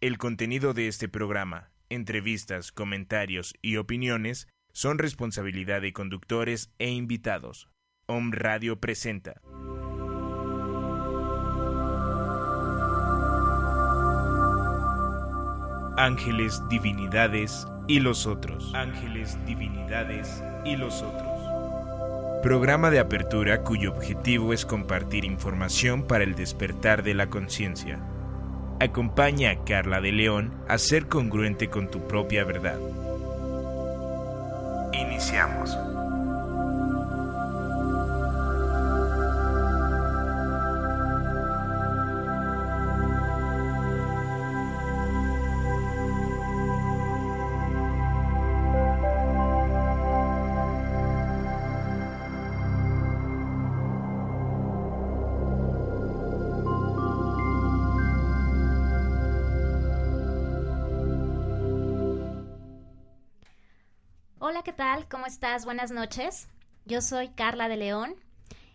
El contenido de este programa, entrevistas, comentarios y opiniones son responsabilidad de conductores e invitados. Om Radio presenta. Ángeles, divinidades y los otros. Ángeles, divinidades y los otros. Programa de apertura cuyo objetivo es compartir información para el despertar de la conciencia. Acompaña a Carla de León a ser congruente con tu propia verdad. Iniciamos. Estás? Buenas noches. Yo soy Carla de León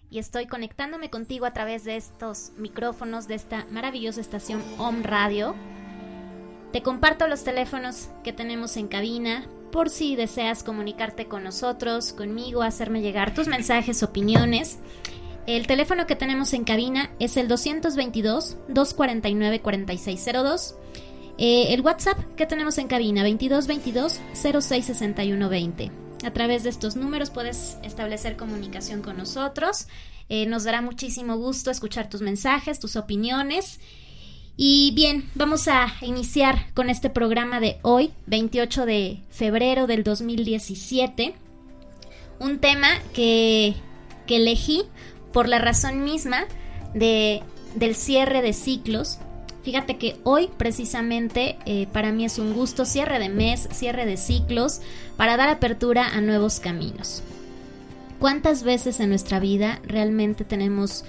y estoy conectándome contigo a través de estos micrófonos de esta maravillosa estación Home Radio. Te comparto los teléfonos que tenemos en cabina por si deseas comunicarte con nosotros, conmigo, hacerme llegar tus mensajes, opiniones. El teléfono que tenemos en cabina es el 222 249 4602 eh, el WhatsApp que tenemos en cabina, 2222 066120. A través de estos números puedes establecer comunicación con nosotros. Eh, nos dará muchísimo gusto escuchar tus mensajes, tus opiniones. Y bien, vamos a iniciar con este programa de hoy, 28 de febrero del 2017. Un tema que, que elegí por la razón misma de, del cierre de ciclos Fíjate que hoy precisamente eh, para mí es un gusto cierre de mes, cierre de ciclos, para dar apertura a nuevos caminos. ¿Cuántas veces en nuestra vida realmente tenemos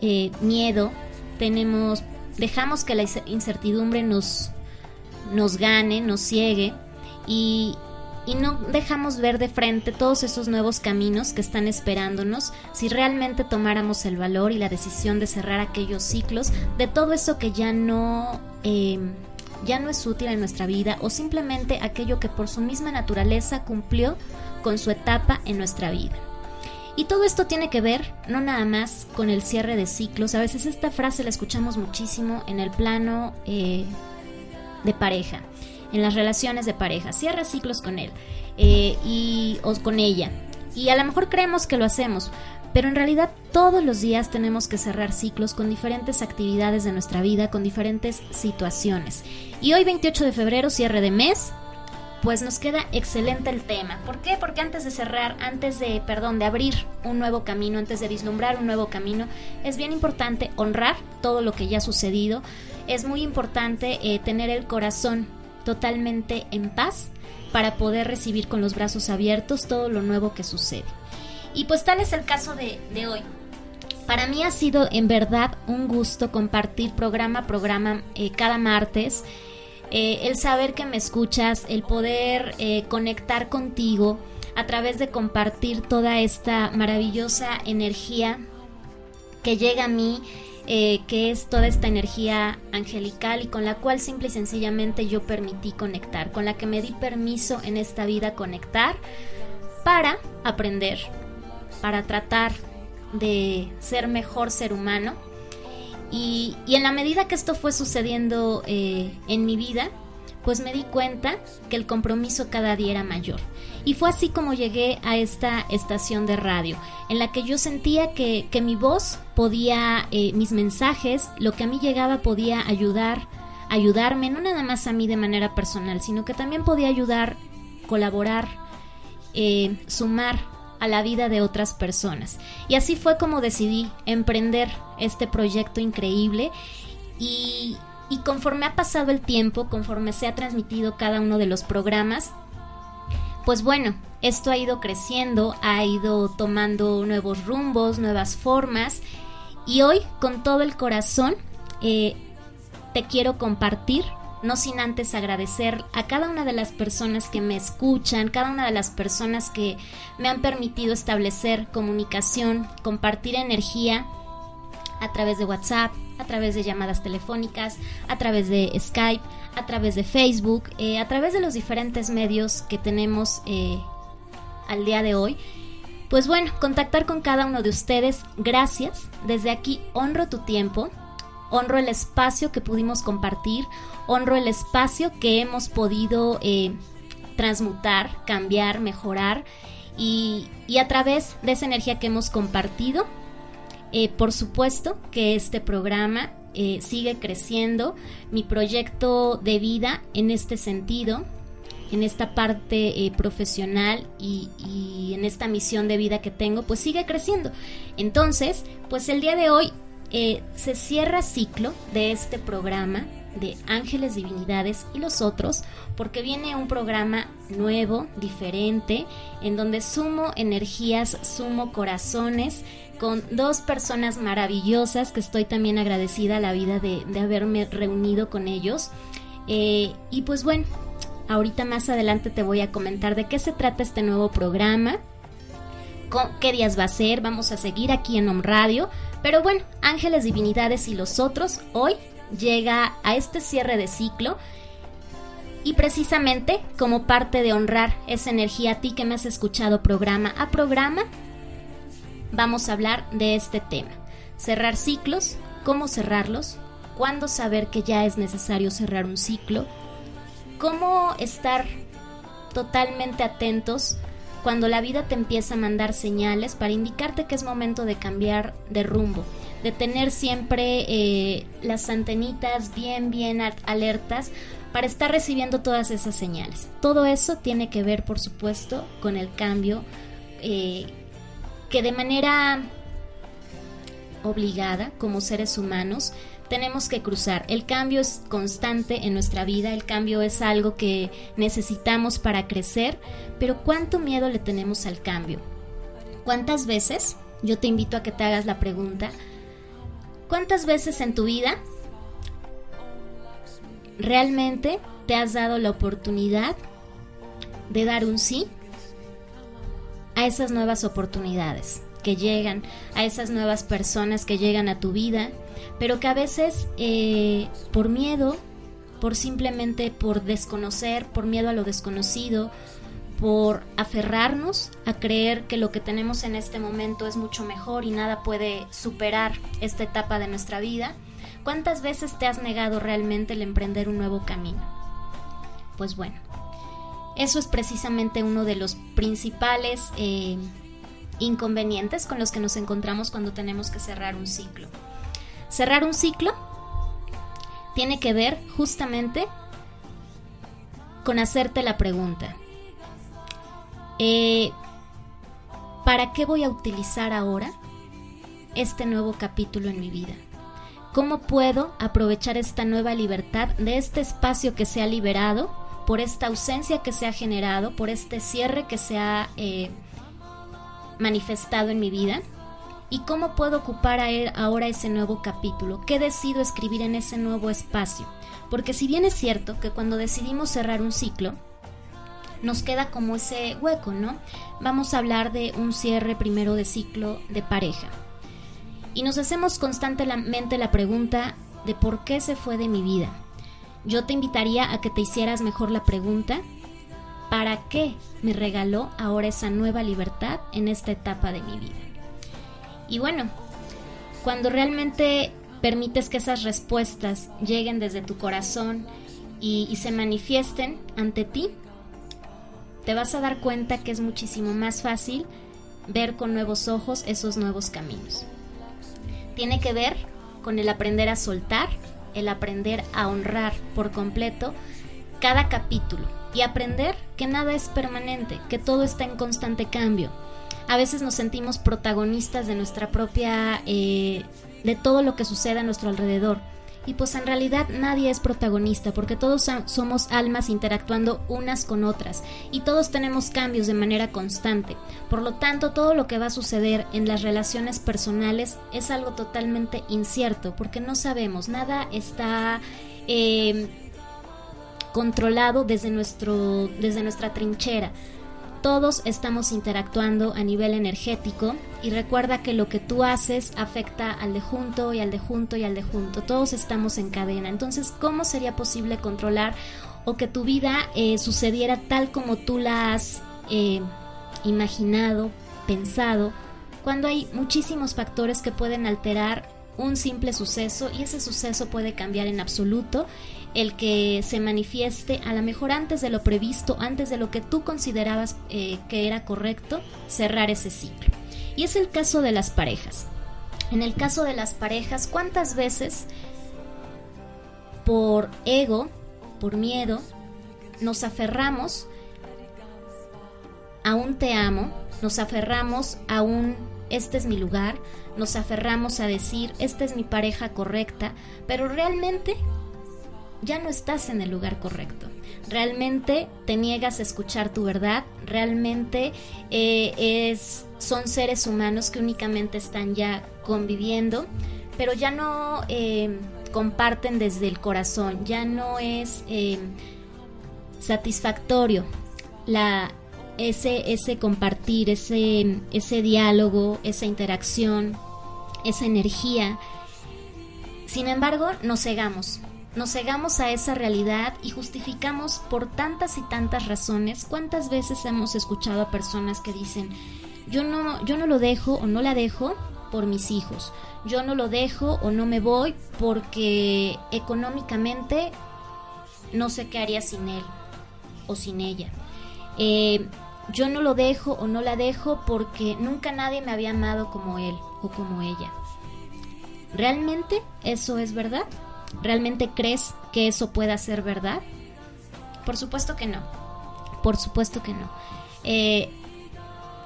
eh, miedo, tenemos, dejamos que la incertidumbre nos, nos gane, nos ciegue y, y no dejamos ver de frente todos esos nuevos caminos que están esperándonos si realmente tomáramos el valor y la decisión de cerrar aquellos ciclos de todo eso que ya no em, ya no es útil en nuestra vida o simplemente aquello que por su misma naturaleza cumplió con su etapa en nuestra vida. Y todo esto tiene que ver no nada más con el cierre de ciclos, a veces esta frase la escuchamos muchísimo en el plano eh, de pareja en las relaciones de pareja. Cierra ciclos con él eh, y, o con ella. Y a lo mejor creemos que lo hacemos, pero en realidad todos los días tenemos que cerrar ciclos con diferentes actividades de nuestra vida, con diferentes situaciones. Y hoy 28 de febrero, cierre de mes, pues nos queda excelente el tema. ¿Por qué? Porque antes de cerrar, antes de, perdón, de abrir un nuevo camino, antes de vislumbrar un nuevo camino, es bien importante honrar todo lo que ya ha sucedido. Es muy importante eh, tener el corazón totalmente en paz para poder recibir con los brazos abiertos todo lo nuevo que sucede. Y pues tal es el caso de, hoy. Para mí ha sido en verdad un gusto compartir programa a programa eh, cada martes. Eh, el saber que me escuchas, el poder eh, conectar contigo a través de compartir toda esta maravillosa energía que llega a mí eh, que es toda esta energía angelical y con la cual simple y sencillamente yo permití conectar, con la que me di permiso en esta vida conectar para aprender, para tratar de ser mejor ser humano. Y, en la medida que esto fue sucediendo eh, en mi vida, pues me di cuenta que el compromiso cada día era mayor. Y fue así como llegué a esta estación de radio, en la que yo sentía que, mi voz podía, eh, mis mensajes, lo que a mí llegaba podía ayudar, ayudarme, no nada más a mí de manera personal, sino que también podía ayudar, colaborar, eh, sumar a la vida de otras personas. Y así fue como decidí emprender este proyecto increíble y, y conforme ha pasado el tiempo, conforme se ha transmitido cada uno de los programas, pues bueno, esto ha ido creciendo, ha ido tomando nuevos rumbos, nuevas formas y hoy con todo el corazón eh, te quiero compartir, no sin antes agradecer a cada una de las personas que me escuchan, cada una de las personas que me han permitido establecer comunicación, compartir energía a través de WhatsApp, a través de llamadas telefónicas, a través de Skype, a través de Facebook, eh, a través de los diferentes medios que tenemos eh, al día de hoy. Pues bueno, contactar con cada uno de ustedes, gracias. Desde aquí honro tu tiempo, honro el espacio que pudimos compartir, honro el espacio que hemos podido eh, transmutar, cambiar, mejorar y, a través de esa energía que hemos compartido, eh, por supuesto que este programa eh, sigue creciendo, mi proyecto de vida en este sentido, en esta parte profesional y, y, en esta misión de vida que tengo, pues sigue creciendo. Entonces, pues el día de hoy eh, se cierra ciclo de este programa de Ángeles, Divinidades y los otros, porque viene un programa nuevo, diferente, en donde sumo energías, sumo corazones, con dos personas maravillosas que estoy también agradecida a la vida de, haberme reunido con ellos. Eh, y pues bueno, ahorita más adelante te voy a comentar de qué se trata este nuevo programa, qué días va a ser, vamos a seguir aquí en Home Radio pero bueno, Ángeles, Divinidades y los otros hoy llega a este cierre de ciclo y precisamente como parte de honrar esa energía a ti que me has escuchado programa a programa, vamos a hablar de este tema. Cerrar ciclos, cómo cerrarlos, cuándo saber que ya es necesario cerrar un ciclo, cómo estar totalmente atentos cuando la vida te empieza a mandar señales para indicarte que es momento de cambiar de rumbo, de tener siempre eh, las antenitas bien, bien alertas para estar recibiendo todas esas señales. Todo eso tiene que ver, por supuesto, con el cambio eh, que de manera obligada como seres humanos tenemos que cruzar. El cambio es constante en nuestra vida, el cambio es algo que necesitamos para crecer, pero ¿cuánto miedo le tenemos al cambio? ¿Cuántas veces? Yo te invito a que te hagas la pregunta. ¿Cuántas veces en tu vida realmente te has dado la oportunidad de dar un sí a esas nuevas oportunidades que llegan, a esas nuevas personas que llegan a tu vida, pero que a veces eh, por miedo, por simplemente por desconocer, por miedo a lo desconocido, por aferrarnos a creer que lo que tenemos en este momento es mucho mejor y nada puede superar esta etapa de nuestra vida, ¿cuántas veces te has negado realmente el emprender un nuevo camino? Pues bueno, eso es precisamente uno de los principales eh, inconvenientes con los que nos encontramos cuando tenemos que cerrar un ciclo. Cerrar un ciclo tiene que ver justamente con hacerte la pregunta, eh, ¿para qué voy a utilizar ahora este nuevo capítulo en mi vida? ¿Cómo puedo aprovechar esta nueva libertad de este espacio que se ha liberado, por esta ausencia que se ha generado, por este cierre que se ha eh, manifestado en mi vida? ¿Y cómo puedo ocupar ahora ese nuevo capítulo? ¿Qué decido escribir en ese nuevo espacio? Porque si bien es cierto que cuando decidimos cerrar un ciclo, nos queda como ese hueco, ¿no? Vamos a hablar de un cierre primero de ciclo de pareja. Y nos hacemos constantemente la pregunta de por qué se fue de mi vida. Yo te invitaría a que te hicieras mejor la pregunta, ¿para qué me regaló ahora esa nueva libertad en esta etapa de mi vida? Y bueno, cuando realmente permites que esas respuestas lleguen desde tu corazón y, y se manifiesten ante ti, te vas a dar cuenta que es muchísimo más fácil ver con nuevos ojos esos nuevos caminos. Tiene que ver con el aprender a soltar, el aprender a honrar por completo cada capítulo y aprender que nada es permanente, que todo está en constante cambio. A veces nos sentimos protagonistas de nuestra propia, eh, de todo lo que sucede a nuestro alrededor y pues en realidad nadie es protagonista porque todos somos almas interactuando unas con otras y todos tenemos cambios de manera constante. Por lo tanto, todo lo que va a suceder en las relaciones personales es algo totalmente incierto porque no sabemos, nada está... Eh, controlado desde, nuestro, desde nuestra trinchera todos estamos interactuando a nivel energético y recuerda que lo que tú haces afecta al de junto y al de junto y al de junto. Todos estamos en cadena. Entonces, ¿cómo sería posible controlar o que tu vida eh, sucediera tal como tú la has eh, imaginado, pensado, cuando hay muchísimos factores que pueden alterar un simple suceso y ese suceso puede cambiar en absoluto el que se manifieste a lo mejor antes de lo previsto, antes de lo que tú considerabas eh, que era correcto, cerrar ese ciclo. Y es el caso de las parejas. En el caso de las parejas, ¿cuántas veces por ego, por miedo, nos aferramos a un te amo, nos aferramos a un este es mi lugar, nos aferramos a decir esta es mi pareja correcta, pero realmente ya no estás en el lugar correcto. Realmente te niegas a escuchar tu verdad, realmente eh, es, son seres humanos que únicamente están ya conviviendo, pero ya no eh, comparten desde el corazón, ya no es eh, satisfactorio la, ese, ese compartir, ese, ese diálogo, esa interacción, esa energía. Sin embargo, nos cegamos, nos cegamos a esa realidad y justificamos por tantas y tantas razones. ¿Cuántas veces hemos escuchado a personas que dicen, yo no, yo no lo dejo o no la dejo por mis hijos, yo no lo dejo o no me voy porque económicamente no sé qué haría sin él o sin ella. Eh, yo no lo dejo o no la dejo porque nunca nadie me había amado como él o como ella. ¿Realmente eso es verdad? ¿Realmente crees que eso pueda ser verdad? Por supuesto que no. Por supuesto que no. Eh,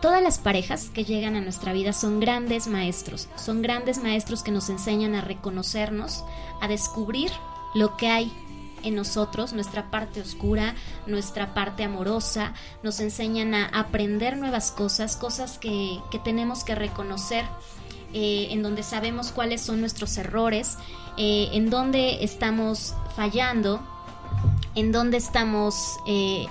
todas las parejas que llegan a nuestra vida son grandes maestros. Son grandes maestros que nos enseñan a reconocernos, a descubrir lo que hay en nosotros, nuestra parte oscura, nuestra parte amorosa, nos enseñan a aprender nuevas cosas, cosas que, que tenemos que reconocer eh, en donde sabemos cuáles son nuestros errores, eh, en dónde estamos fallando, en dónde estamos eh,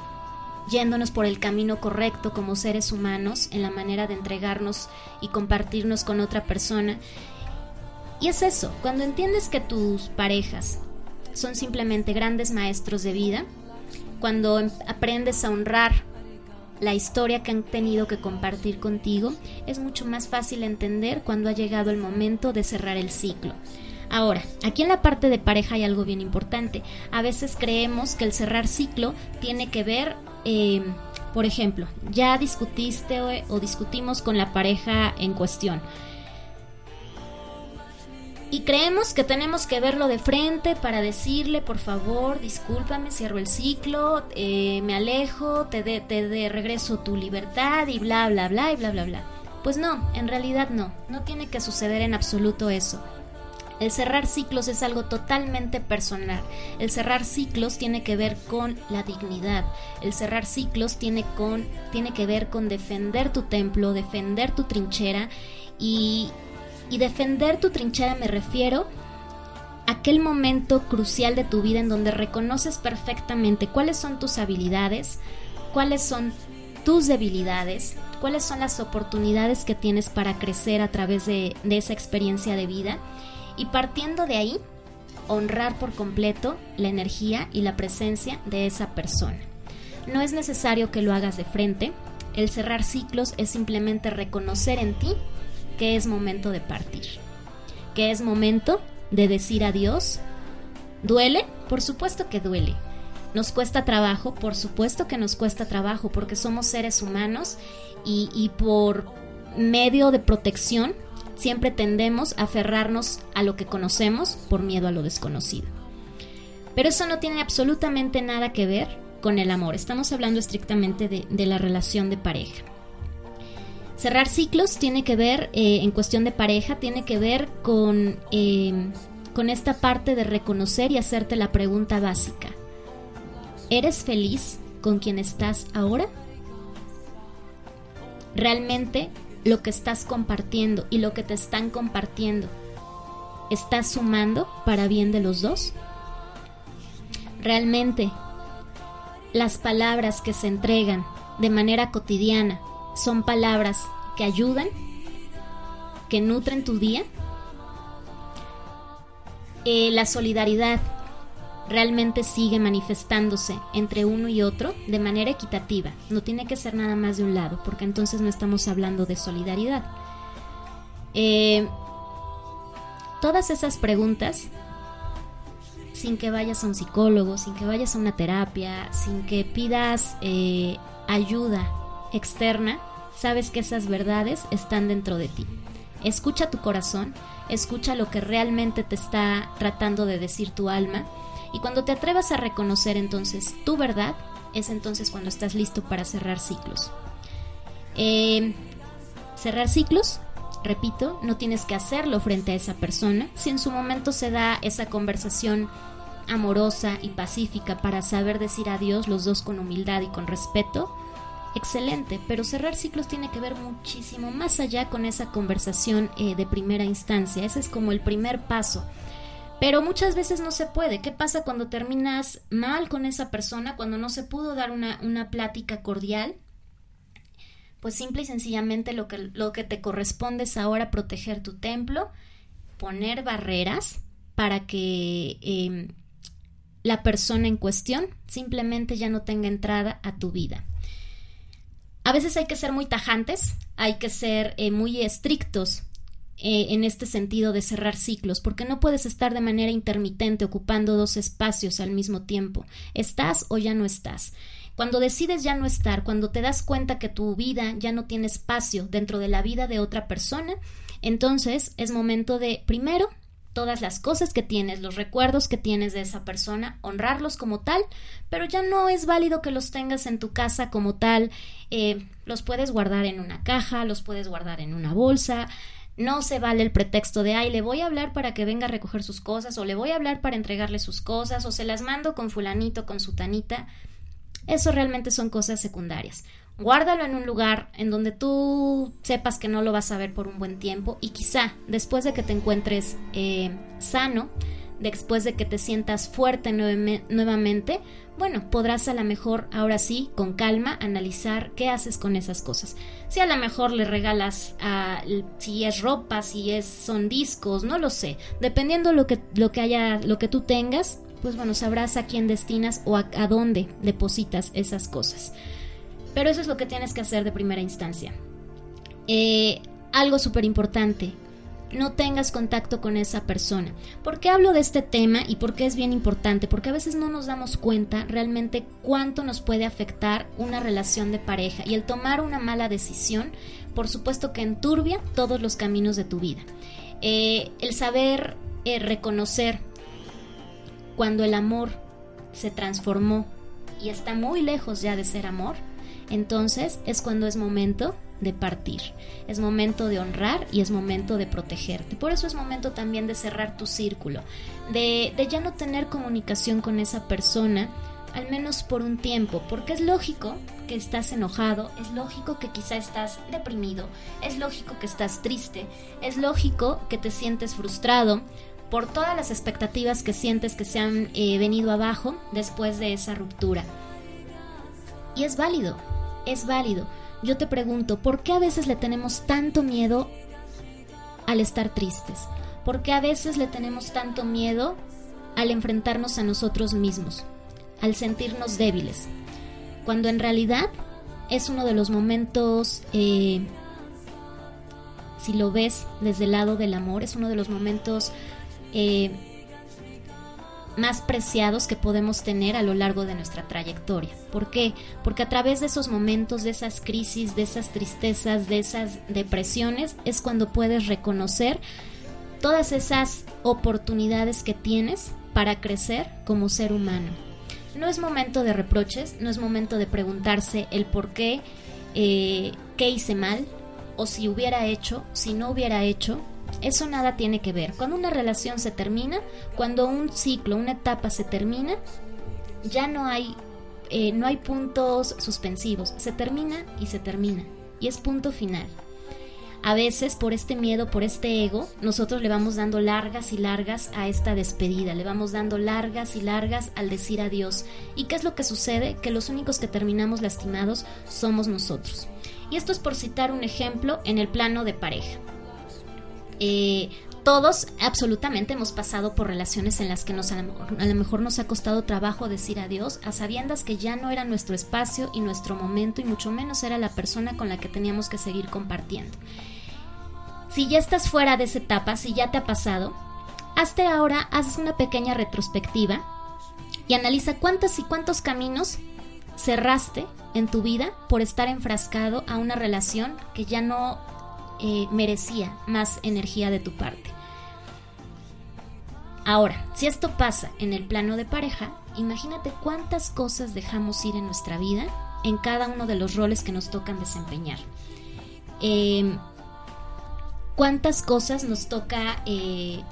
yéndonos por el camino correcto como seres humanos, en la manera de entregarnos y compartirnos con otra persona. Y es eso, cuando entiendes que tus parejas son simplemente grandes maestros de vida, cuando em, aprendes a honrar la historia que han tenido que compartir contigo, es mucho más fácil entender cuando ha llegado el momento de cerrar el ciclo. Ahora, aquí en la parte de pareja hay algo bien importante. A veces creemos que el cerrar ciclo tiene que ver, em, por ejemplo, ya discutiste o discutimos con la pareja en cuestión y creemos que tenemos que verlo de frente para decirle, por favor, discúlpame, cierro el ciclo, eh, me alejo, te de, te de regreso tu libertad y bla, bla, bla, y bla, bla, bla. Pues no, en realidad no, no tiene que suceder en absoluto eso. El cerrar ciclos es algo totalmente personal. El cerrar ciclos tiene que ver con la dignidad. El cerrar ciclos tiene, con, tiene que ver con defender tu templo, defender tu trinchera y, y defender tu trinchera me refiero a aquel momento crucial de tu vida en donde reconoces perfectamente cuáles son tus habilidades, cuáles son tus debilidades, cuáles son las oportunidades que tienes para crecer a través de, de esa experiencia de vida y partiendo de ahí, honrar por completo la energía y la presencia de esa persona. No es necesario que lo hagas de frente, el cerrar ciclos es simplemente reconocer en ti que es momento de partir, que es momento de decir adiós. ¿Duele? Por supuesto que duele. ¿Nos cuesta trabajo? Por supuesto que nos cuesta trabajo porque somos seres humanos y, y por medio de protección siempre tendemos a aferrarnos a lo que conocemos por miedo a lo desconocido. Pero eso no tiene absolutamente nada que ver con el amor. Estamos hablando estrictamente de, la relación de pareja. Cerrar ciclos tiene que ver, eh, en cuestión de pareja, tiene que ver con, eh, con esta parte de reconocer y hacerte la pregunta básica. ¿Eres feliz con quien estás ahora? ¿Realmente lo que estás compartiendo y lo que te están compartiendo está sumando para bien de los dos? ¿Realmente las palabras que se entregan de manera cotidiana son palabras que ayudan, que nutren tu día. Eh, la solidaridad realmente sigue manifestándose entre uno y otro de manera equitativa. No tiene que ser nada más de un lado, porque entonces no estamos hablando de solidaridad. Eh, todas esas preguntas, sin que vayas a un psicólogo, sin que vayas a una terapia, sin que pidas eh, ayuda externa, sabes que esas verdades están dentro de ti. Escucha tu corazón, escucha lo que realmente te está tratando de decir tu alma y cuando te atrevas a reconocer entonces tu verdad, es entonces cuando estás listo para cerrar ciclos. Eh, cerrar ciclos, repito, no tienes que hacerlo frente a esa persona. Si en su momento se da esa conversación amorosa y pacífica para saber decir adiós los dos con humildad y con respeto, excelente, pero cerrar ciclos tiene que ver muchísimo más allá con esa conversación eh, de primera instancia. Ese es como el primer paso. Pero muchas veces no se puede. ¿Qué pasa cuando terminas mal con esa persona, cuando no se pudo dar una, una plática cordial? Pues simple y sencillamente lo que, lo que te corresponde es ahora proteger tu templo, poner barreras para que em, la persona en cuestión simplemente ya no tenga entrada a tu vida. A veces hay que ser muy tajantes, hay que ser eh, muy estrictos eh, en este sentido de cerrar ciclos, porque no puedes estar de manera intermitente ocupando dos espacios al mismo tiempo. Estás o ya no estás. Cuando decides ya no estar, cuando te das cuenta que tu vida ya no tiene espacio dentro de la vida de otra persona, entonces es momento de, primero, todas las cosas que tienes, los recuerdos que tienes de esa persona, honrarlos como tal, pero ya no es válido que los tengas en tu casa como tal, eh, los puedes guardar en una caja, los puedes guardar en una bolsa, no se vale el pretexto de, ay, le voy a hablar para que venga a recoger sus cosas, o le voy a hablar para entregarle sus cosas, o se las mando con fulanito, con su tanita. Eso realmente son cosas secundarias. Guárdalo en un lugar en donde tú sepas que no lo vas a ver por un buen tiempo y quizá después de que te encuentres eh, sano, después de que te sientas fuerte nuevamente, bueno, podrás a lo mejor ahora sí, con calma, analizar qué haces con esas cosas. Si a lo mejor le regalas a, si es ropa, si es son discos, no lo sé. Dependiendo lo que lo que haya, lo que tú tengas, pues bueno, sabrás a quién destinas o a, dónde depositas esas cosas. Pero eso es lo que tienes que hacer de primera instancia. Eh, algo súper importante, no tengas contacto con esa persona. ¿Por qué hablo de este tema y por qué es bien importante? Porque a veces no nos damos cuenta realmente cuánto nos puede afectar una relación de pareja y el tomar una mala decisión, por supuesto que enturbia todos los caminos de tu vida. Eh, el saber eh, reconocer cuando el amor se transformó y está muy lejos ya de ser amor, entonces es cuando es momento de partir. Es momento de honrar y es momento de protegerte. Por eso es momento también de cerrar tu círculo, de, ya no tener comunicación con esa persona, al menos por un tiempo, porque es lógico que estás enojado, es lógico que quizá estás deprimido, es lógico que estás triste, es lógico que te sientes frustrado por todas las expectativas que sientes que se han eh, venido abajo después de esa ruptura. Y es válido, es válido yo te pregunto, ¿por qué a veces le tenemos tanto miedo al estar tristes? ¿Por qué a veces le tenemos tanto miedo al enfrentarnos a nosotros mismos, al sentirnos débiles? Cuando en realidad es uno de los momentos, eh, si lo ves desde el lado del amor, es uno de los momentos eh, más preciados que podemos tener a lo largo de nuestra trayectoria. ¿Por qué? Porque a través de esos momentos, de esas crisis, de esas tristezas, de esas depresiones, es cuando puedes reconocer todas esas oportunidades que tienes para crecer como ser humano. No es momento de reproches, no es momento de preguntarse el por qué, eh, qué hice mal, o si hubiera hecho, si no hubiera hecho, eso nada tiene que ver. Cuando una relación se termina, cuando un ciclo, una etapa se termina, ya no hay, eh, no hay puntos suspensivos. Se termina y se termina. Y es punto final. A veces por este miedo, por este ego, nosotros le vamos dando largas y largas a esta despedida, le vamos dando largas y largas al decir adiós. ¿Y qué es lo que sucede? Que los únicos que terminamos lastimados somos nosotros. Y esto es por citar un ejemplo en el plano de pareja. Todos absolutamente hemos pasado por relaciones en las que nos, a, lo mejor nos ha costado trabajo decir adiós a sabiendas que ya no era nuestro espacio y nuestro momento y mucho menos era la persona con la que teníamos que seguir compartiendo. Si ya estás fuera de esa etapa, si ya te ha pasado, hazte ahora, haz una pequeña retrospectiva y analiza cuántos y cuántos caminos cerraste en tu vida por estar enfrascado a una relación que ya no eh, merecía más energía de tu parte. Ahora, si esto pasa en el plano de pareja, imagínate cuántas cosas dejamos ir en nuestra vida en cada uno de los roles que nos tocan desempeñar. Em, cuántas cosas nos toca eh,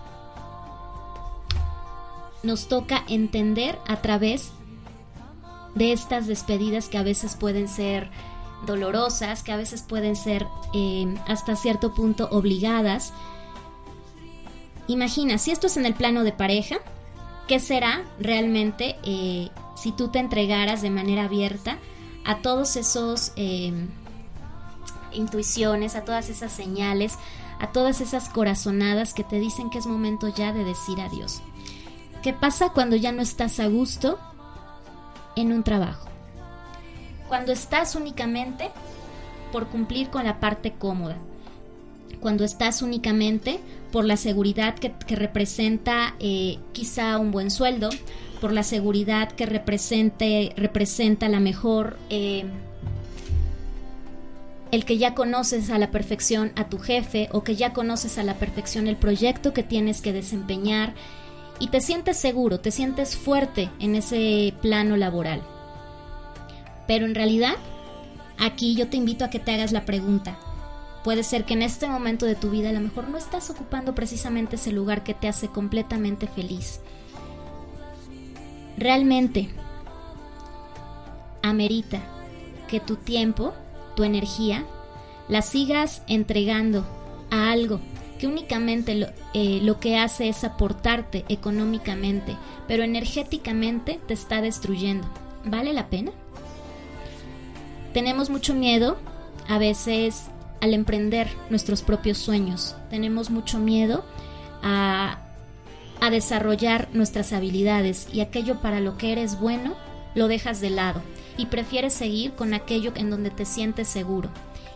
nos toca entender a través de estas despedidas que a veces pueden ser dolorosas, que a veces pueden ser eh, hasta cierto punto obligadas. Imagina, si esto es en el plano de pareja, ¿qué será realmente eh, si tú te entregaras de manera abierta a todos esos eh, intuiciones, a todas esas señales, a todas esas corazonadas que te dicen que es momento ya de decir adiós? ¿Qué pasa cuando ya no estás a gusto en un trabajo? Cuando estás únicamente por cumplir con la parte cómoda. Cuando estás únicamente por la seguridad que, representa eh, quizá un buen sueldo, por la seguridad que representa la mejor... Eh, el que ya conoces a la perfección a tu jefe o que ya conoces a la perfección el proyecto que tienes que desempeñar y te sientes seguro, te sientes fuerte en ese plano laboral. Pero en realidad, aquí yo te invito a que te hagas la pregunta. Puede ser que en este momento de tu vida a lo mejor no estás ocupando precisamente ese lugar que te hace completamente feliz. Realmente amerita que tu tiempo, tu energía, la sigas entregando a algo que únicamente lo, eh, lo, que hace es aportarte económicamente, pero energéticamente te está destruyendo. ¿Vale la pena? Tenemos mucho miedo a veces al emprender nuestros propios sueños. Tenemos mucho miedo a, a desarrollar nuestras habilidades y aquello para lo que eres bueno lo dejas de lado y prefieres seguir con aquello en donde te sientes seguro.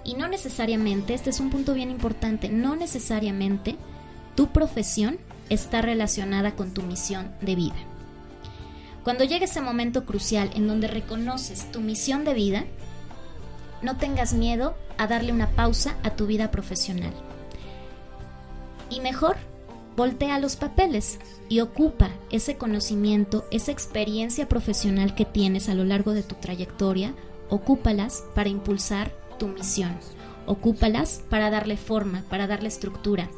Y no necesariamente, este es un punto bien importante, no necesariamente tu profesión está relacionada con tu misión de vida. Cuando llegue ese momento crucial en donde reconoces tu misión de vida, no tengas miedo a darle una pausa a tu vida profesional. Y mejor, voltea los papeles y ocupa ese conocimiento, esa experiencia profesional que tienes a lo largo de tu trayectoria, ocúpalas para impulsar tu misión, ocúpalas para darle forma, para darle estructura.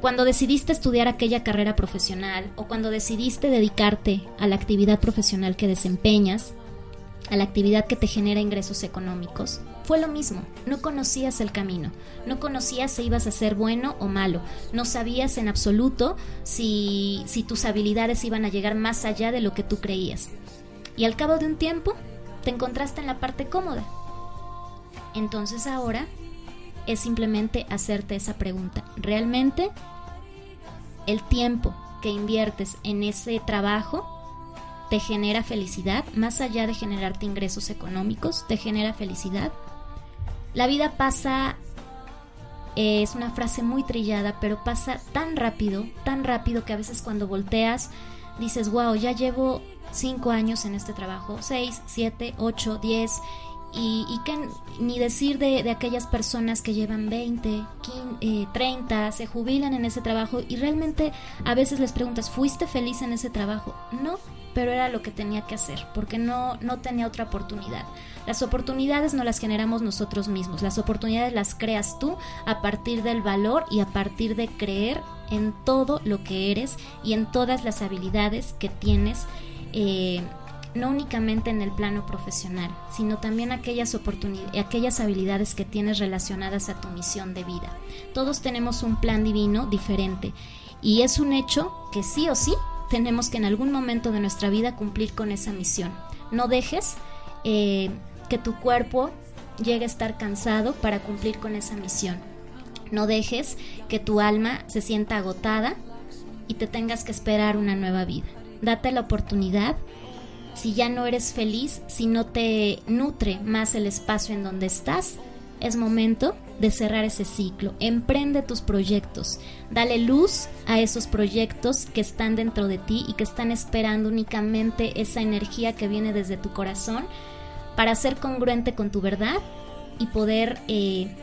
Cuando decidiste estudiar aquella carrera profesional o cuando decidiste dedicarte a la actividad profesional que desempeñas, a la actividad que te genera ingresos económicos. Fue lo mismo, no conocías el camino, no conocías si ibas a ser bueno o malo, no sabías en absoluto si, si tus habilidades iban a llegar más allá de lo que tú creías. Y al cabo de un tiempo, te encontraste en la parte cómoda. Entonces ahora es simplemente hacerte esa pregunta. ¿Realmente el tiempo que inviertes en ese trabajo te genera felicidad, más allá de generarte ingresos económicos, te genera felicidad. La vida pasa, es una frase muy trillada, pero pasa tan rápido, tan rápido que a veces cuando volteas dices, wow, ya llevo cinco años en este trabajo, seis, siete, ocho, diez, y, que ni decir de, aquellas personas que llevan 20, 30, se jubilan en ese trabajo y realmente a veces les preguntas, ¿fuiste feliz en ese trabajo? No, pero era lo que tenía que hacer, porque no, no tenía otra oportunidad. Las oportunidades no las generamos nosotros mismos, las oportunidades las creas tú a partir del valor y a partir de creer en todo lo que eres y en todas las habilidades que tienes. Eh, no únicamente en el plano profesional, sino también aquellas oportunidades, aquellas habilidades que tienes relacionadas a tu misión de vida. Todos tenemos un plan divino diferente y es un hecho que sí o sí tenemos que en algún momento de nuestra vida cumplir con esa misión. No dejes eh, que tu cuerpo llegue a estar cansado para cumplir con esa misión. No dejes que tu alma se sienta agotada y te tengas que esperar una nueva vida. Date la oportunidad. Si ya no eres feliz, si no te nutre más el espacio en donde estás, es momento de cerrar ese ciclo. Emprende tus proyectos. Dale luz a esos proyectos que están dentro de ti y que están esperando únicamente esa energía que viene desde tu corazón para ser congruente con tu verdad y poder eh,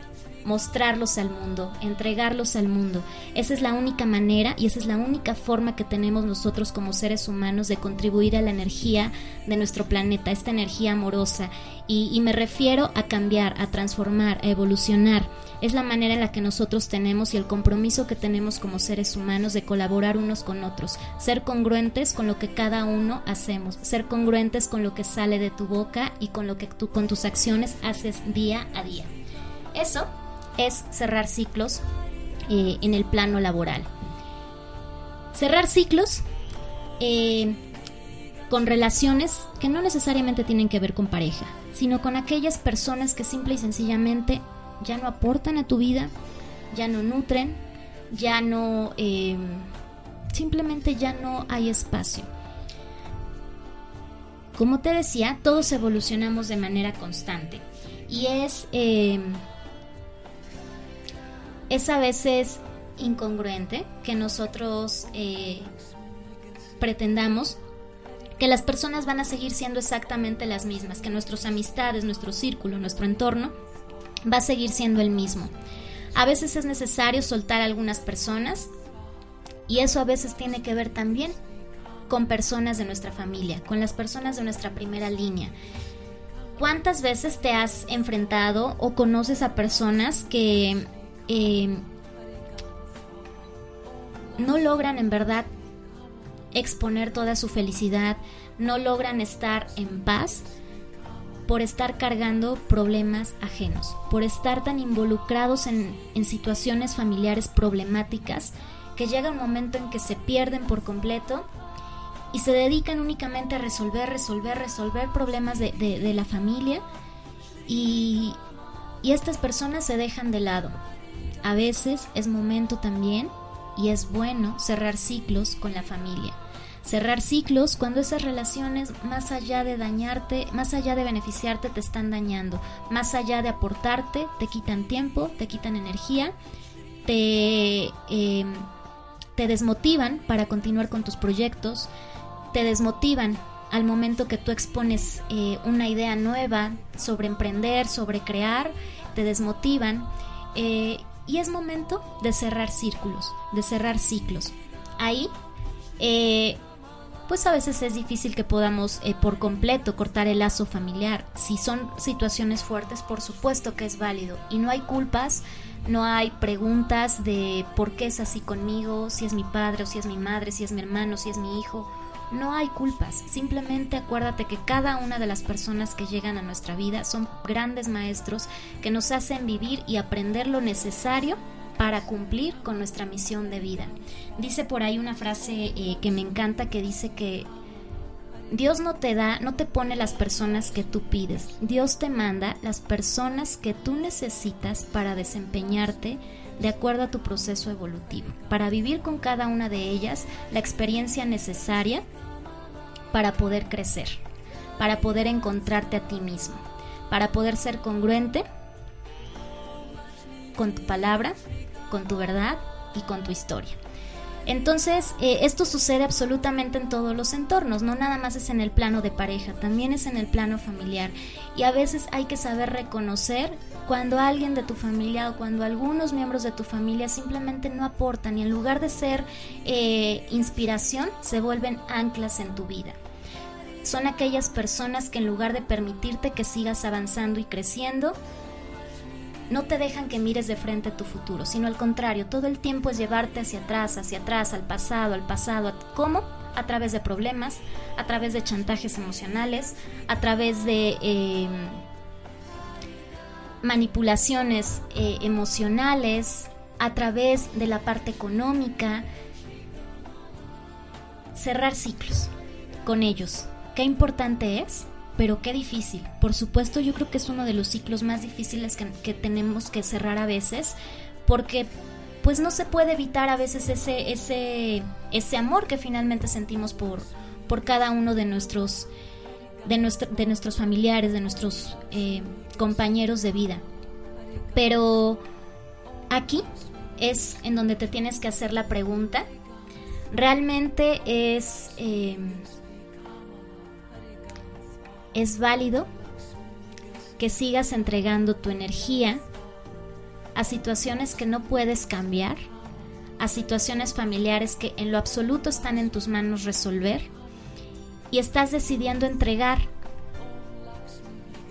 mostrarlos al mundo, entregarlos al mundo. Esa es la única manera y esa es la única forma que tenemos nosotros como seres humanos de contribuir a la energía de nuestro planeta, esta energía amorosa. Y, me refiero a cambiar, a transformar, a evolucionar. Es la manera en la que nosotros tenemos y el compromiso que tenemos como seres humanos de colaborar unos con otros, ser congruentes con lo que cada uno hacemos, ser congruentes con lo que sale de tu boca y con lo que tú con tus acciones haces día a día. Eso es cerrar ciclos eh, en el plano laboral. Cerrar ciclos eh, con relaciones que no necesariamente tienen que ver con pareja, sino con aquellas personas que simple y sencillamente ya no aportan a tu vida, ya no nutren, ya no... Eh, simplemente ya no hay espacio. Como te decía, todos evolucionamos de manera constante y es es a veces incongruente que nosotros eh, pretendamos que las personas van a seguir siendo exactamente las mismas, que nuestras amistades, nuestro círculo, nuestro entorno va a seguir siendo el mismo. A veces es necesario soltar a algunas personas y eso a veces tiene que ver también con personas de nuestra familia, con las personas de nuestra primera línea. ¿Cuántas veces te has enfrentado o conoces a personas que No logran en verdad exponer toda su felicidad, no logran estar en paz por estar cargando problemas ajenos, por estar tan involucrados en, situaciones familiares problemáticas que llega un momento en que se pierden por completo y se dedican únicamente a resolver, resolver, resolver problemas de, la familia y estas personas se dejan de lado. A veces es momento también y es bueno cerrar ciclos con la familia. Cerrar ciclos cuando esas relaciones, más allá de dañarte, más allá de beneficiarte, te están dañando. Más allá de aportarte, te quitan tiempo, te quitan energía, te, em, te desmotivan para continuar con tus proyectos, te desmotivan al momento que tú expones eh, una idea nueva sobre emprender, sobre crear, te desmotivan. Eh, y es momento de cerrar círculos, de cerrar ciclos. Ahí, eh, pues a veces es difícil que podamos eh, por completo cortar el lazo familiar. Si son situaciones fuertes, por supuesto que es válido. Y no hay culpas, no hay preguntas de por qué es así conmigo, si es mi padre o si es mi madre, si es mi hermano, si es mi hijo. No hay culpas, simplemente acuérdate que cada una de las personas que llegan a nuestra vida son grandes maestros que nos hacen vivir y aprender lo necesario para cumplir con nuestra misión de vida. Dice por ahí una frase eh, que me encanta que dice que Dios no te da, no te pone las personas que tú pides, Dios te manda las personas que tú necesitas para desempeñarte de acuerdo a tu proceso evolutivo, para vivir con cada una de ellas la experiencia necesaria para poder crecer, para poder encontrarte a ti mismo, para poder ser congruente con tu palabra, con tu verdad y con tu historia. Entonces, eh, esto sucede absolutamente en todos los entornos, no nada más es en el plano de pareja, también es en el plano familiar. Y a veces hay que saber reconocer cuando alguien de tu familia o cuando algunos miembros de tu familia simplemente no aportan y en lugar de ser eh, inspiración, se vuelven anclas en tu vida. Son aquellas personas que en lugar de permitirte que sigas avanzando y creciendo, no te dejan que mires de frente tu futuro, sino al contrario, todo el tiempo es llevarte hacia atrás, hacia atrás, al pasado, al pasado. ¿Cómo? a través de problemas, a través de chantajes emocionales, a través de em, manipulaciones eh, emocionales, a través de la parte económica, cerrar ciclos con ellos. Qué importante es, pero qué difícil. Por supuesto, yo creo que es uno de los ciclos más difíciles que, que tenemos que cerrar a veces, porque pues no se puede evitar a veces ese, ese, ese amor que finalmente sentimos por, por cada uno de nuestros, de, de nuestros familiares, de nuestros eh, compañeros de vida. Pero aquí es en donde te tienes que hacer la pregunta. ¿Realmente es, eh, es válido que sigas entregando tu energía a situaciones que no puedes cambiar, a situaciones familiares que en lo absoluto están en tus manos resolver y estás decidiendo entregar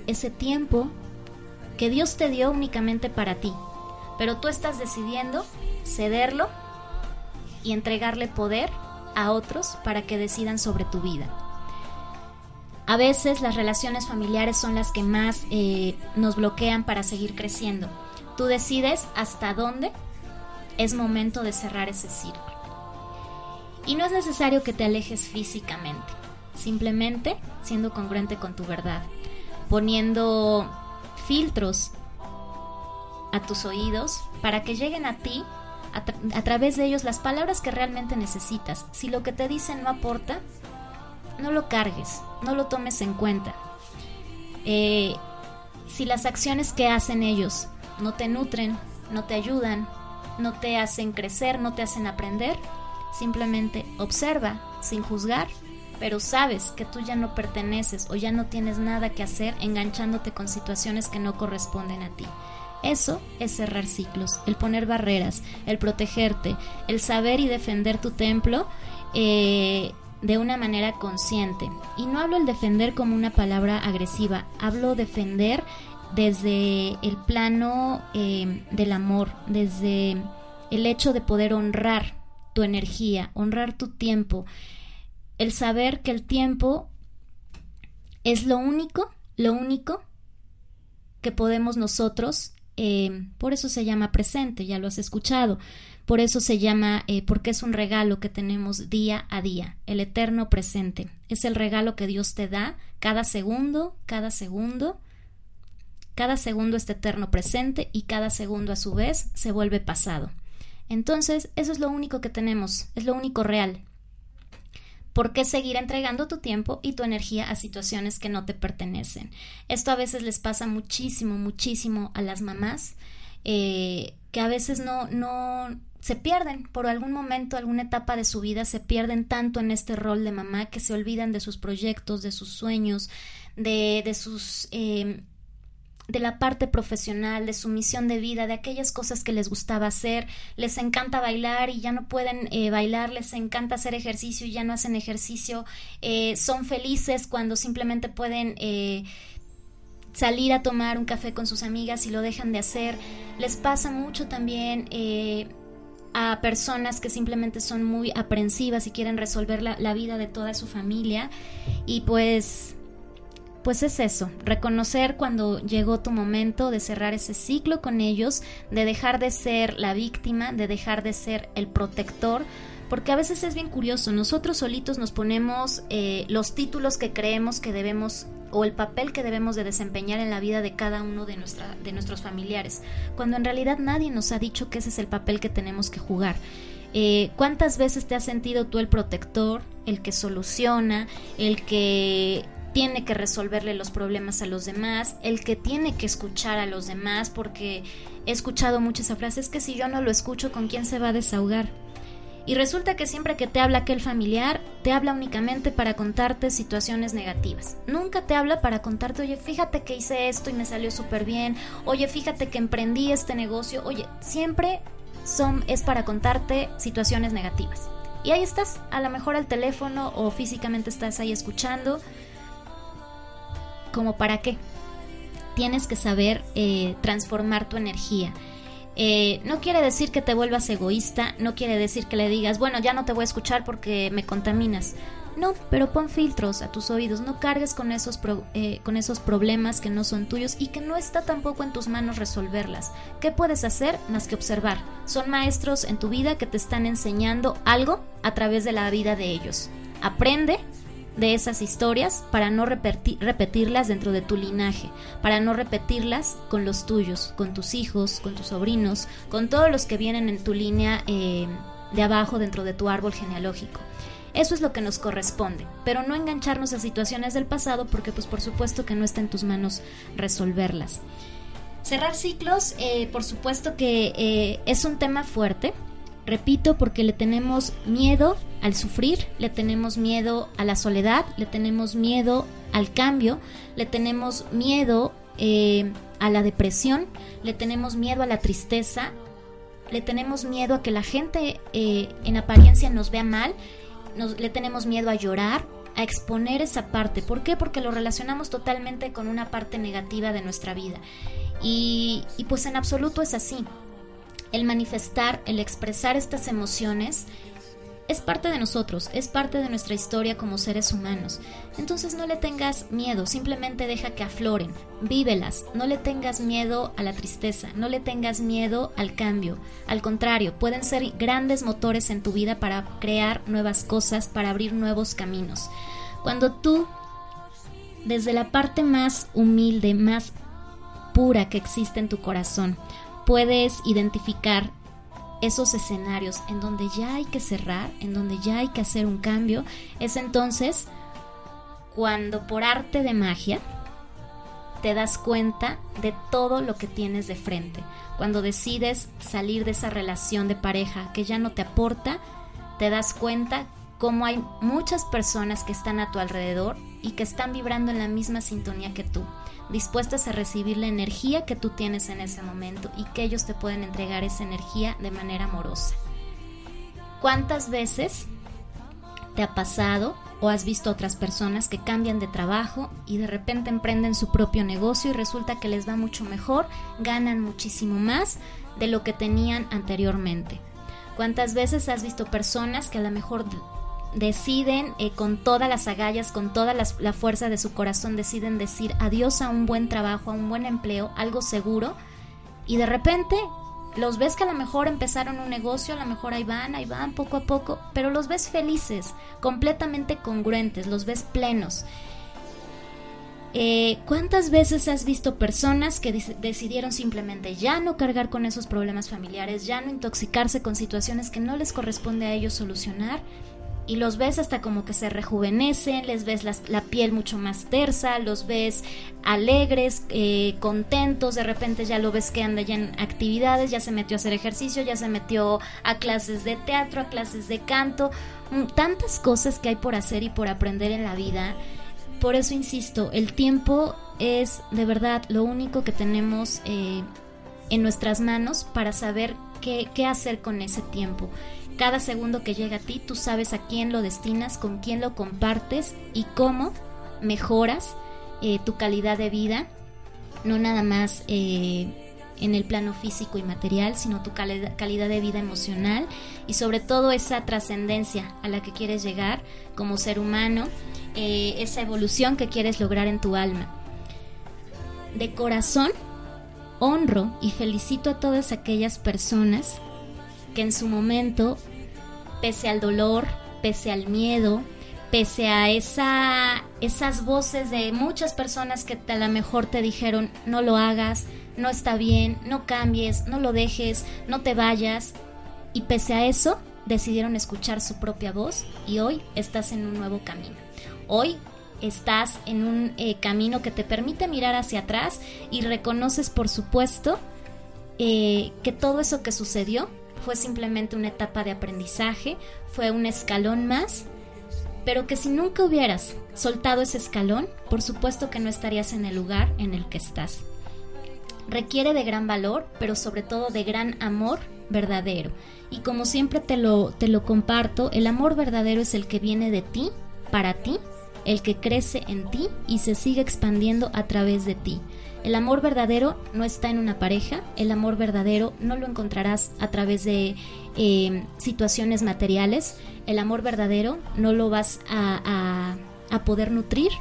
ese tiempo que Dios te dio únicamente para ti, pero tú estás decidiendo cederlo y entregarle poder a otros para que decidan sobre tu vida. A veces las relaciones familiares son las que más eh, nos bloquean para seguir creciendo Tú decides hasta dónde es momento de cerrar ese círculo. Y no es necesario que te alejes físicamente, simplemente siendo congruente con tu verdad, poniendo filtros a tus oídos para que lleguen a ti a, través de ellos las palabras que realmente necesitas. Si lo que te dicen no aporta, no lo cargues, no lo tomes en cuenta. Eh, si las acciones que hacen ellos no te nutren, no te ayudan, no te hacen crecer, no te hacen aprender. Simplemente observa sin juzgar, pero sabes que tú ya no perteneces o ya no tienes nada que hacer enganchándote con situaciones que no corresponden a ti. Eso es cerrar ciclos, el poner barreras, el protegerte, el saber y defender tu templo eh, de una manera consciente. Y no hablo el defender como una palabra agresiva, hablo defender desde el plano eh, del amor, desde el hecho de poder honrar tu energía, honrar tu tiempo, el saber que el tiempo es lo único, lo único que podemos nosotros, eh, por eso se llama presente, ya lo has escuchado, por eso se llama, eh, porque es un regalo que tenemos día a día, el eterno presente, es el regalo que Dios te da cada segundo, cada segundo, cada segundo es eterno presente y cada segundo a su vez se vuelve pasado. Entonces, eso es lo único que tenemos, es lo único real. ¿Por qué seguir entregando tu tiempo y tu energía a situaciones que no te pertenecen? Esto a veces les pasa muchísimo, muchísimo a las mamás, eh, que a veces no, no se pierden por algún momento, alguna etapa de su vida, se pierden tanto en este rol de mamá que se olvidan de sus proyectos, de sus sueños, de, de sus eh, de la parte profesional, de su misión de vida, de aquellas cosas que les gustaba hacer, les encanta bailar y ya no pueden eh, bailar, les encanta hacer ejercicio y ya no hacen ejercicio, eh, son felices cuando simplemente pueden eh, salir a tomar un café con sus amigas y lo dejan de hacer, les pasa mucho también a personas que simplemente son muy aprensivas y quieren resolver la, vida de toda su familia. Y pues pues es eso, reconocer cuando llegó tu momento de cerrar ese ciclo con ellos, de dejar de ser la víctima, de dejar de ser el protector, porque a veces es bien curioso, nosotros solitos nos ponemos eh, los títulos que creemos que debemos o el papel que debemos de desempeñar en la vida de cada uno de, nuestra, de nuestros familiares, cuando en realidad nadie nos ha dicho que ese es el papel que tenemos que jugar. Eh, ¿Cuántas veces te has sentido tú el protector, el que soluciona, el que tiene que resolverle los problemas a los demás, el que tiene que escuchar a los demás, porque he escuchado muchas frases que si yo no lo escucho, ¿con quién se va a desahogar? Y resulta que siempre que te habla aquel familiar, te habla únicamente para contarte situaciones negativas. Nunca te habla para contarte, oye, fíjate que hice esto y me salió súper bien, oye, fíjate que emprendí este negocio, oye, siempre son, es para contarte situaciones negativas. Y ahí estás, a lo mejor al teléfono o físicamente estás ahí escuchando, ¿Como para qué? Tienes que saber eh, transformar tu energía. Eh, no quiere decir que te vuelvas egoísta, no quiere decir que le digas, bueno, ya no te voy a escuchar porque me contaminas. No, pero pon filtros a tus oídos, no cargues con esos, eh, con esos problemas que no son tuyos y que no está tampoco en tus manos resolverlas. ¿Qué puedes hacer más que observar? Son maestros en tu vida que te están enseñando algo a través de la vida de ellos. Aprende de esas historias para no repetirlas dentro de tu linaje, para no repetirlas con los tuyos, con tus hijos, con tus sobrinos, con todos los que vienen en tu línea eh, de abajo dentro de tu árbol genealógico. Eso es lo que nos corresponde, pero no engancharnos a situaciones del pasado porque pues por supuesto que no está en tus manos resolverlas. Cerrar ciclos, eh, por supuesto que eh, es un tema fuerte, repito, porque le tenemos miedo al sufrir, le tenemos miedo a la soledad, le tenemos miedo al cambio, le tenemos miedo eh, a la depresión, le tenemos miedo a la tristeza, le tenemos miedo a que la gente en apariencia nos vea mal le tenemos miedo a llorar, a exponer esa parte. ¿Por qué? Porque lo relacionamos totalmente con una parte negativa de nuestra vida. Y pues en absoluto es así. El manifestar, el expresar estas emociones es parte de nosotros, es parte de nuestra historia como seres humanos. Entonces no le tengas miedo, simplemente deja que afloren, vívelas, no le tengas miedo a la tristeza, no le tengas miedo al cambio. Al contrario, pueden ser grandes motores en tu vida para crear nuevas cosas, para abrir nuevos caminos. Cuando tú, desde la parte más humilde, más pura que existe en tu corazón, puedes identificar esos escenarios en donde ya hay que cerrar, en donde ya hay que hacer un cambio, es entonces cuando por arte de magia te das cuenta de todo lo que tienes de frente. Cuando decides salir de esa relación de pareja que ya no te aporta, te das cuenta cómo hay muchas personas que están a tu alrededor y que están vibrando en la misma sintonía que tú dispuestas a recibir la energía que tú tienes en ese momento y que ellos te pueden entregar esa energía de manera amorosa. ¿Cuántas veces te ha pasado o has visto otras personas que cambian de trabajo y de repente emprenden su propio negocio y resulta que les va mucho mejor, ganan muchísimo más de lo que tenían anteriormente? ¿Cuántas veces has visto personas que a lo mejor deciden eh, con todas las agallas, con toda la fuerza de su corazón, deciden decir adiós a un buen trabajo, a un buen empleo, algo seguro, y de repente los ves que a lo mejor empezaron un negocio, a lo mejor ahí van, ahí van poco a poco, pero los ves felices, completamente congruentes, los ves plenos. Eh, ¿Cuántas veces has visto personas que decidieron simplemente ya no cargar con esos problemas familiares, ya no intoxicarse con situaciones que no les corresponde a ellos solucionar y los ves hasta como que se rejuvenecen, les ves la, piel mucho más tersa, los ves alegres, eh, contentos, de repente ya lo ves que anda ya en actividades, ya se metió a hacer ejercicio, ya se metió a clases de teatro, a clases de canto, mm, tantas cosas que hay por hacer y por aprender en la vida. Por eso insisto, el tiempo es de verdad lo único que tenemos eh, en nuestras manos para saber qué, qué hacer con ese tiempo. Cada segundo que llega a ti, tú sabes a quién lo destinas, con quién lo compartes y cómo mejoras eh, tu calidad de vida, no nada más eh, en el plano físico y material, sino tu calidad de vida emocional y sobre todo esa trascendencia a la que quieres llegar como ser humano, eh, esa evolución que quieres lograr en tu alma. De corazón, honro y felicito a todas aquellas personas que en su momento, pese al dolor, pese al miedo, pese a esa, esas voces de muchas personas que a lo mejor te dijeron no lo hagas, no está bien, no cambies, no lo dejes, no te vayas, y pese a eso decidieron escuchar su propia voz y hoy estás en un nuevo camino. Hoy estás en un eh, camino que te permite mirar hacia atrás y reconoces por supuesto eh, que todo eso que sucedió fue simplemente una etapa de aprendizaje, fue un escalón más, pero que si nunca hubieras soltado ese escalón, por supuesto que no estarías en el lugar en el que estás. Requiere de gran valor, pero sobre todo de gran amor verdadero. Y como siempre te lo, te lo comparto, el amor verdadero es el que viene de ti, para ti, el que crece en ti y se sigue expandiendo a través de ti. El amor verdadero no está en una pareja, el amor verdadero no lo encontrarás a través de eh, situaciones materiales, el amor verdadero no lo vas a, a poder nutrir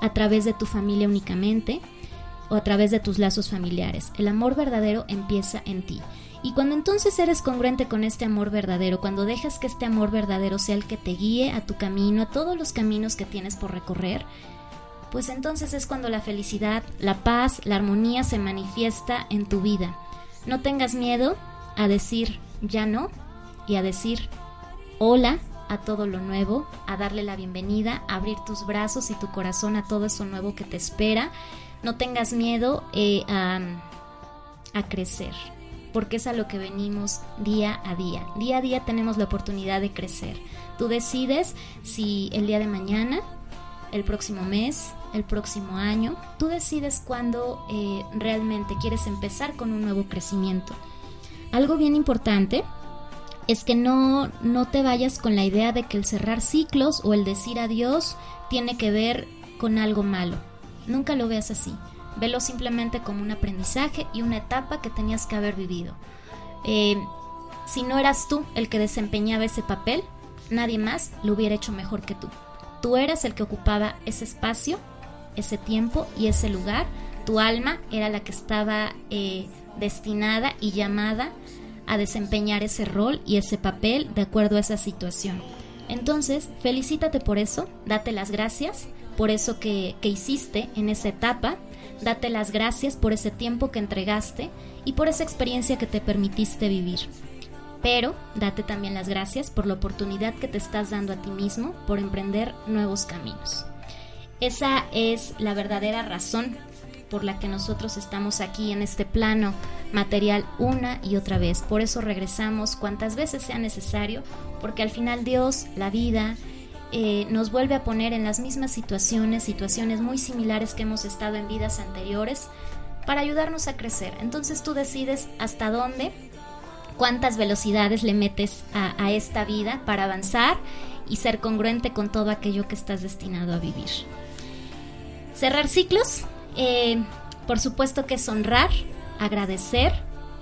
a través de tu familia únicamente o a través de tus lazos familiares. El amor verdadero empieza en ti. Y cuando entonces eres congruente con este amor verdadero, cuando dejas que este amor verdadero sea el que te guíe a tu camino, a todos los caminos que tienes por recorrer, pues entonces es cuando la felicidad, la paz, la armonía se manifiesta en tu vida. No tengas miedo a decir ya no y a decir hola a todo lo nuevo, a darle la bienvenida, a abrir tus brazos y tu corazón a todo eso nuevo que te espera. No tengas miedo eh, a, a crecer porque es a lo que venimos día a día. Día a día tenemos la oportunidad de crecer. Tú decides si el día de mañana, el próximo mes, el próximo año, tú decides cuándo eh, realmente quieres empezar con un nuevo crecimiento. Algo bien importante es que no, no te vayas con la idea de que el cerrar ciclos o el decir adiós tiene que ver con algo malo. Nunca lo veas así. Velo simplemente como un aprendizaje y una etapa que tenías que haber vivido. Eh, si no eras tú el que desempeñaba ese papel, nadie más lo hubiera hecho mejor que tú. Tú eras el que ocupaba ese espacio, ese tiempo y ese lugar. Tu alma era la que estaba eh, destinada y llamada a desempeñar ese rol y ese papel de acuerdo a esa situación. Entonces, felicítate por eso, date las gracias por eso que, que hiciste en esa etapa Date las gracias por ese tiempo que entregaste y por esa experiencia que te permitiste vivir. Pero date también las gracias por la oportunidad que te estás dando a ti mismo por emprender nuevos caminos. Esa es la verdadera razón por la que nosotros estamos aquí en este plano material una y otra vez. Por eso regresamos cuantas veces sea necesario, porque al final Dios, la vida, eh, nos vuelve a poner en las mismas situaciones, situaciones muy similares que hemos estado en vidas anteriores, para ayudarnos a crecer. Entonces tú decides hasta dónde, cuántas velocidades le metes a, esta vida para avanzar y ser congruente con todo aquello que estás destinado a vivir. Cerrar ciclos, eh, por supuesto que es honrar, agradecer,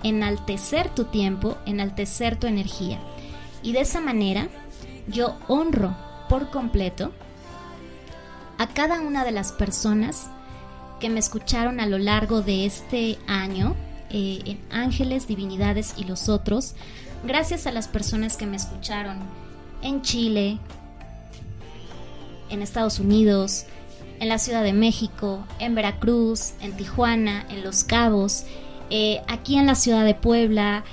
enaltecer tu tiempo, enaltecer tu energía. Y de esa manera yo honro por completo a cada una de las personas que me escucharon a lo largo de este año eh, en Ángeles, Divinidades y los otros, gracias a las personas que me escucharon en Chile, en Estados Unidos, en la Ciudad de México, en Veracruz, en Tijuana, en Los Cabos, eh, aquí en la ciudad de Puebla,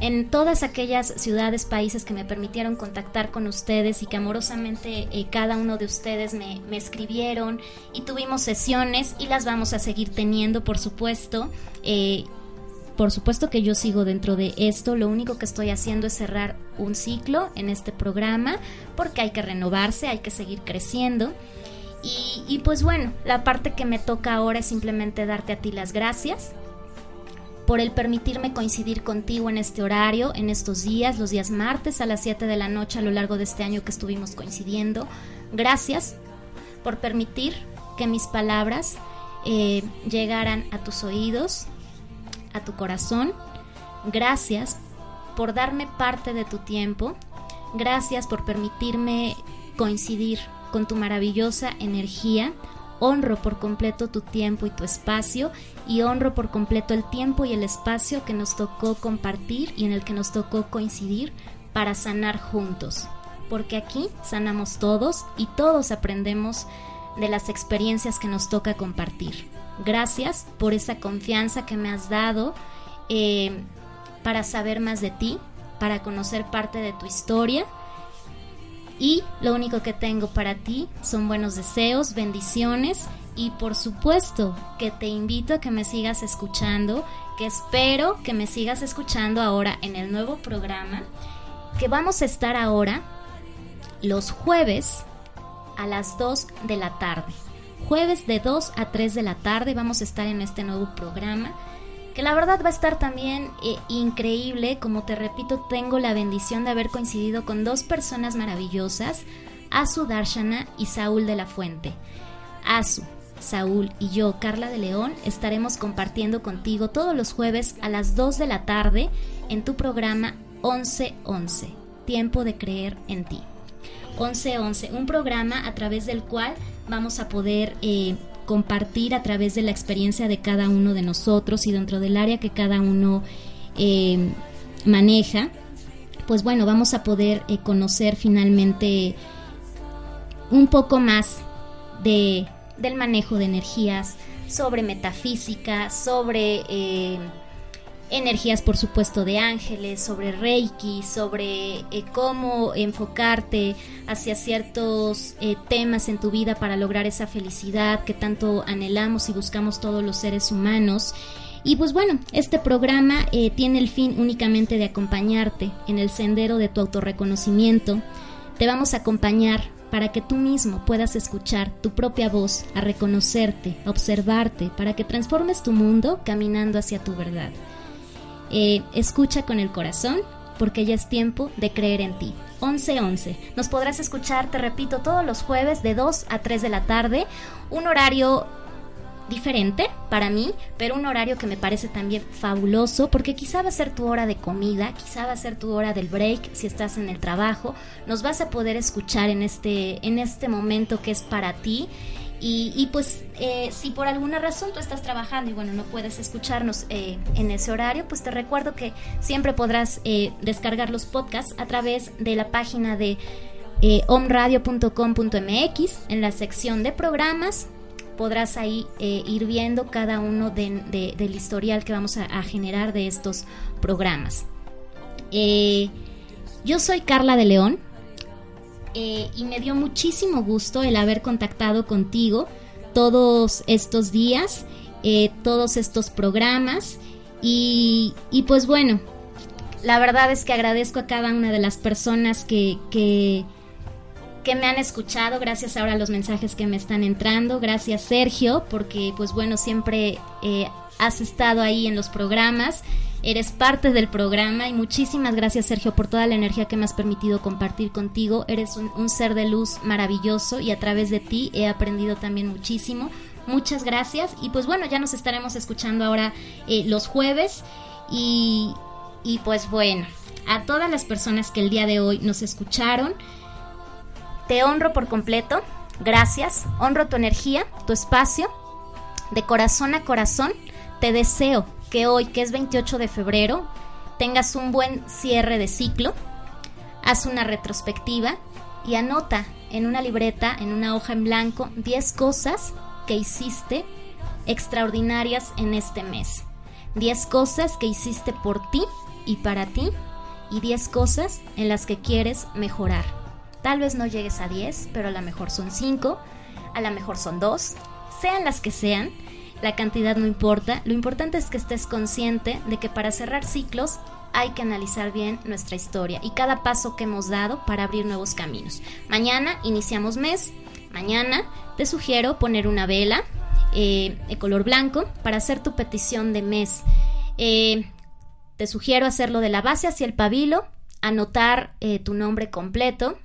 en todas aquellas ciudades, países que me permitieron contactar con ustedes y que amorosamente eh, cada uno de ustedes me, escribieron y tuvimos sesiones y las vamos a seguir teniendo, por supuesto. Eh, por supuesto que yo sigo dentro de esto, lo único que estoy haciendo es cerrar un ciclo en este programa porque hay que renovarse, hay que seguir creciendo. Y, pues bueno, la parte que me toca ahora es simplemente darte a ti las gracias por el permitirme coincidir contigo en este horario, en estos días, los días martes a las 7 de la noche a lo largo de este año que estuvimos coincidiendo. Gracias por permitir que mis palabras eh, llegaran a tus oídos, a tu corazón. Gracias por darme parte de tu tiempo. Gracias por permitirme coincidir con tu maravillosa energía honro por completo tu tiempo y tu espacio y honro por completo el tiempo y el espacio que nos tocó compartir y en el que nos tocó coincidir para sanar juntos. Porque aquí sanamos todos y todos aprendemos de las experiencias que nos toca compartir. Gracias por esa confianza que me has dado eh, para saber más de ti, para conocer parte de tu historia y lo único que tengo para ti son buenos deseos, bendiciones y por supuesto que te invito a que me sigas escuchando, que espero que me sigas escuchando ahora en el nuevo programa, que vamos a estar ahora los jueves a las 2 de la tarde. Jueves de 2 a 3 de la tarde vamos a estar en este nuevo programa que la verdad va a estar también eh, increíble, como te repito, tengo la bendición de haber coincidido con dos personas maravillosas, Asu Darshana y Saúl de la Fuente. Asu, Saúl y yo, Carla de León, estaremos compartiendo contigo todos los jueves a las 2 de la tarde en tu programa 1111, Tiempo de Creer en Ti. 1111, un programa a través del cual vamos a poder eh, compartir a través de la experiencia de cada uno de nosotros y dentro del área que cada uno eh, maneja, pues bueno, vamos a poder eh, conocer finalmente un poco más de, del manejo de energías, sobre metafísica, sobre eh, energías, por supuesto, de ángeles, sobre Reiki, sobre eh, cómo enfocarte hacia ciertos eh, temas en tu vida para lograr esa felicidad que tanto anhelamos y buscamos todos los seres humanos. Y pues bueno, este programa tiene el fin únicamente de acompañarte en el sendero de tu autorreconocimiento. Te vamos a acompañar para que tú mismo puedas escuchar tu propia voz, a reconocerte, a observarte, para que transformes tu mundo caminando hacia tu verdad. Eh, escucha con el corazón, porque ya es tiempo de creer en ti. 11-11. Nos podrás escuchar, te repito, todos los jueves de 2 a 3 de la tarde, un horario diferente para mí, pero un horario que me parece también fabuloso porque quizá va a ser tu hora de comida, quizá va a ser tu hora del break si estás en el trabajo, nos vas a poder escuchar en este, en este momento que es para ti. Y, pues eh, si por alguna razón tú estás trabajando y bueno, no puedes escucharnos eh, en ese horario, pues te recuerdo que siempre podrás eh, descargar los podcasts a través de la página de omradio.com.mx en la sección de programas podrás ahí ir viendo cada uno del historial que vamos a, generar de estos programas. Yo soy Carla de León eh, y me dio muchísimo gusto el haber contactado contigo todos estos días, todos estos programas y, pues bueno, la verdad es que agradezco a cada una de las personas que que me han escuchado, gracias ahora a los mensajes que me están entrando, gracias Sergio, porque pues bueno, siempre eh, has estado ahí en los programas, eres parte del programa y muchísimas gracias Sergio por toda la energía que me has permitido compartir contigo, eres un, ser de luz maravilloso y a través de ti he aprendido también muchísimo. Muchas gracias. Y pues bueno, ya nos estaremos escuchando ahora eh, los jueves. Y, y pues bueno, a todas las personas que el día de hoy nos escucharon, te honro por completo, gracias, honro tu energía, tu espacio, de corazón a corazón, te deseo que hoy, que es 28 de febrero, tengas un buen cierre de ciclo, haz una retrospectiva y anota en una libreta, en una hoja en blanco, 10 cosas que hiciste extraordinarias en este mes. 10 cosas que hiciste por ti y para ti y 10 cosas en las que quieres mejorar. Tal vez no llegues a 10, pero a lo mejor son 5, a lo mejor son 2, sean las que sean, la cantidad no importa, lo importante es que estés consciente de que para cerrar ciclos hay que analizar bien nuestra historia y cada paso que hemos dado para abrir nuevos caminos. Mañana iniciamos mes, mañana te sugiero poner una vela eh, de color blanco para hacer tu petición de mes. Eh, te sugiero hacerlo de la base hacia el pabilo, anotar eh, tu nombre completo,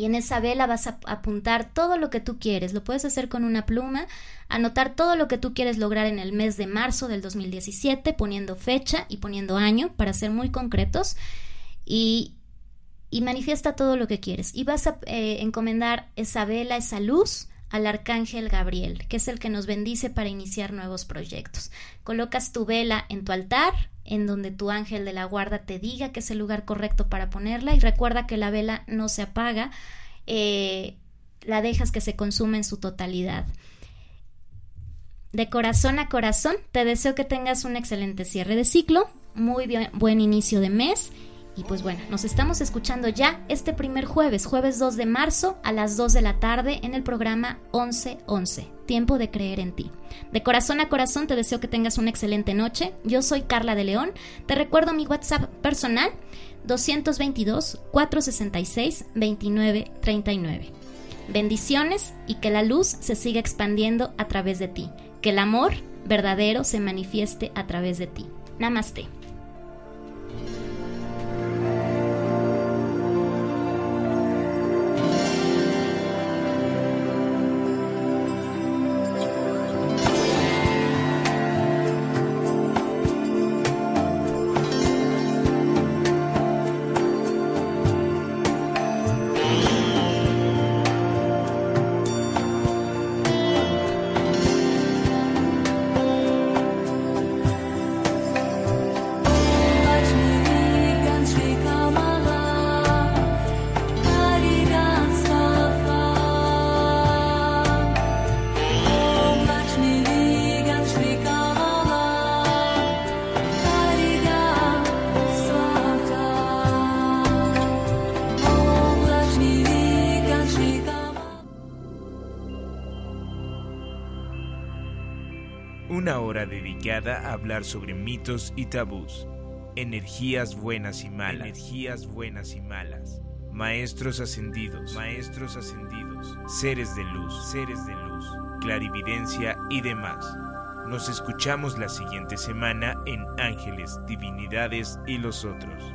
y en esa vela vas a apuntar todo lo que tú quieres. Lo puedes hacer con una pluma, anotar todo lo que tú quieres lograr en el mes de marzo del 2017, poniendo fecha y poniendo año para ser muy concretos. Y, y manifiesta todo lo que quieres. Y vas a eh, encomendar esa vela, esa luz al arcángel Gabriel, que es el que nos bendice para iniciar nuevos proyectos. Colocas tu vela en tu altar, en donde tu ángel de la guarda te diga que es el lugar correcto para ponerla y recuerda que la vela no se apaga, eh, la dejas que se consume en su totalidad. De corazón a corazón, te deseo que tengas un excelente cierre de ciclo, muy buen inicio de mes y pues bueno, nos estamos escuchando ya este primer jueves, jueves 2 de marzo a las 2 de la tarde en el programa 1111, Tiempo de Creer en Ti. De corazón a corazón te deseo que tengas una excelente noche. Yo soy Carla de León. Te recuerdo mi WhatsApp personal 222 466 2939. Bendiciones y que la luz se siga expandiendo a través de ti. Que el amor verdadero se manifieste a través de ti. Namaste. A hablar sobre mitos y tabús, energías buenas y malas, energías buenas y malas, maestros ascendidos, maestros ascendidos, seres de luz, seres de luz, clarividencia y demás. Nos escuchamos la siguiente semana en Ángeles, Divinidades y los otros.